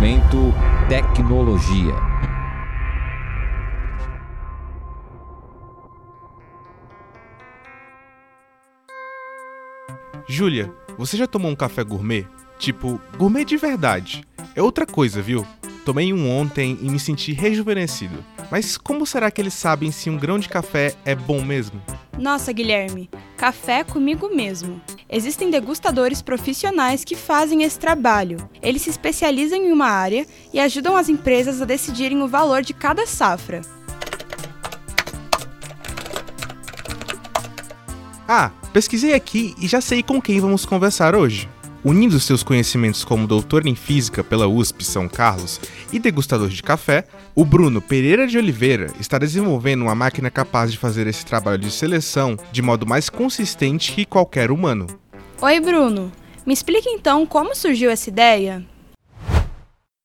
Momento Tecnologia. Júlia, você já tomou um café gourmet? Tipo, gourmet de verdade. É outra coisa, viu? Tomei um ontem e me senti rejuvenescido. Mas como será que eles sabem se um grão de café é bom mesmo? Nossa, Guilherme, café comigo mesmo. Existem degustadores profissionais que fazem esse trabalho. Eles se especializam em uma área e ajudam as empresas a decidirem o valor de cada safra. Ah, pesquisei aqui e já sei com quem vamos conversar hoje. Unindo seus conhecimentos como doutor em física pela USP São Carlos e degustador de café, o Bruno Pereira de Oliveira está desenvolvendo uma máquina capaz de fazer esse trabalho de seleção de modo mais consistente que qualquer humano. Oi, Bruno. Me explique então como surgiu essa ideia?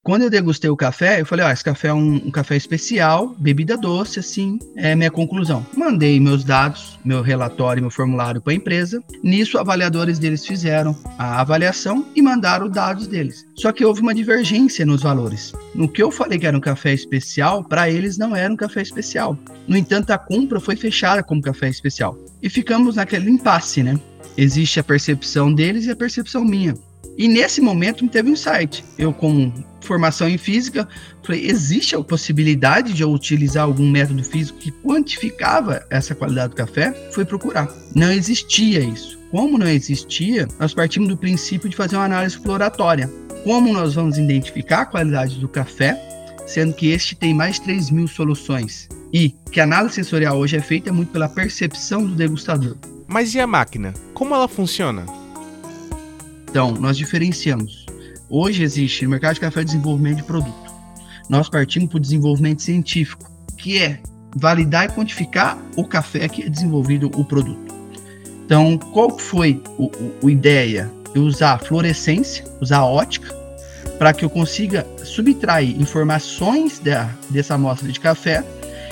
Quando eu degustei o café, eu falei, ó, esse café é um, um, café especial, bebida doce, assim, é minha conclusão. Mandei meus dados, meu relatório, meu formulário para a empresa. Nisso, avaliadores deles fizeram a avaliação e mandaram os dados deles. Só que houve uma divergência nos valores. No que eu falei que era um café especial, para eles não era um café especial. No entanto, a compra foi fechada como café especial. E ficamos naquele impasse, né? Existe a percepção deles e a percepção minha. E nesse momento teve um insight. Eu, com formação em física, falei: existe a possibilidade de eu utilizar algum método físico que quantificava essa qualidade do café? Fui procurar. Não existia isso. Como não existia, nós partimos do princípio de fazer uma análise exploratória. Como nós vamos identificar a qualidade do café, sendo que este tem mais de 3 mil soluções? E que a análise sensorial hoje é feita muito pela percepção do degustador. Mas e a máquina? Como ela funciona? Então, nós diferenciamos. Hoje existe no mercado de café desenvolvimento de produto. Nós partimos para o desenvolvimento científico, que é validar e quantificar o café que é desenvolvido o produto. Então, qual foi a ideia? Eu usar fluorescência, usar ótica, para que eu consiga subtrair informações da, dessa amostra de café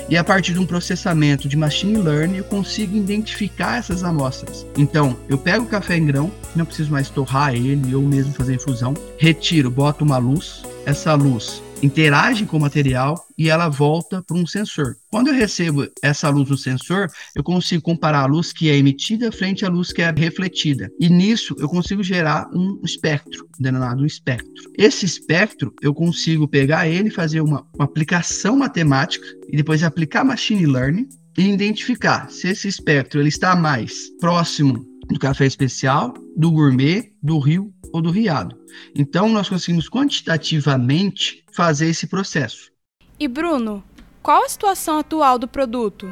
e a partir de um processamento de machine learning eu consigo identificar essas amostras. Então, eu pego o café em grão, não preciso mais torrar ele ou mesmo fazer infusão, retiro, boto uma luz, essa luz interage com o material e ela volta para um sensor. Quando eu recebo essa luz do sensor, eu consigo comparar a luz que é emitida frente à luz que é refletida. E nisso eu consigo gerar um espectro, denominado um espectro. Esse espectro eu consigo pegar ele, fazer uma, uma aplicação matemática e depois aplicar machine learning e identificar se esse espectro ele está mais próximo do café especial, do gourmet, do rio ou do riado. Então, nós conseguimos quantitativamente fazer esse processo. E Bruno, qual a situação atual do produto?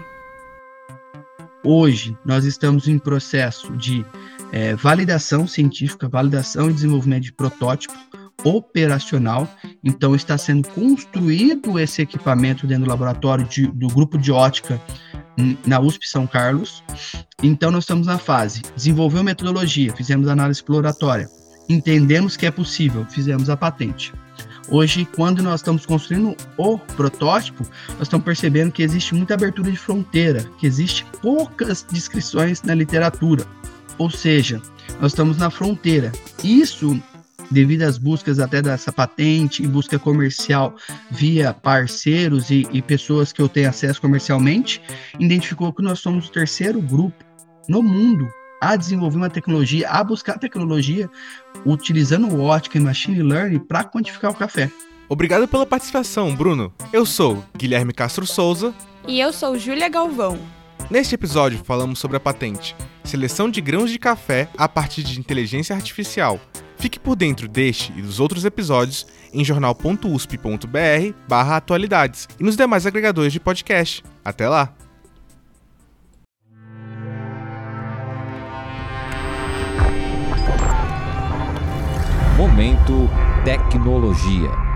Hoje, nós estamos em processo de é, validação científica, validação e desenvolvimento de protótipo operacional. Então, está sendo construído esse equipamento dentro do laboratório de, do grupo de ótica na USP São Carlos. Então, nós estamos na fase desenvolveu metodologia, fizemos análise exploratória, entendemos que é possível, fizemos a patente. Hoje, quando nós estamos construindo o protótipo, nós estamos percebendo que existe muita abertura de fronteira, que existe poucas descrições na literatura. Ou seja, nós estamos na fronteira. Isso devido às buscas até dessa patente e busca comercial via parceiros e, e pessoas que eu tenho acesso comercialmente, identificou que nós somos o terceiro grupo no mundo a desenvolver uma tecnologia, a buscar tecnologia utilizando ótica e machine learning para quantificar o café. Obrigado pela participação, Bruno. Eu sou Guilherme Castro Souza. E eu sou Júlia Galvão. Neste episódio falamos sobre a patente Seleção de grãos de café a partir de inteligência artificial. Fique por dentro deste e dos outros episódios em jornal.usp.br/atualidades e nos demais agregadores de podcast. Até lá. Momento Tecnologia.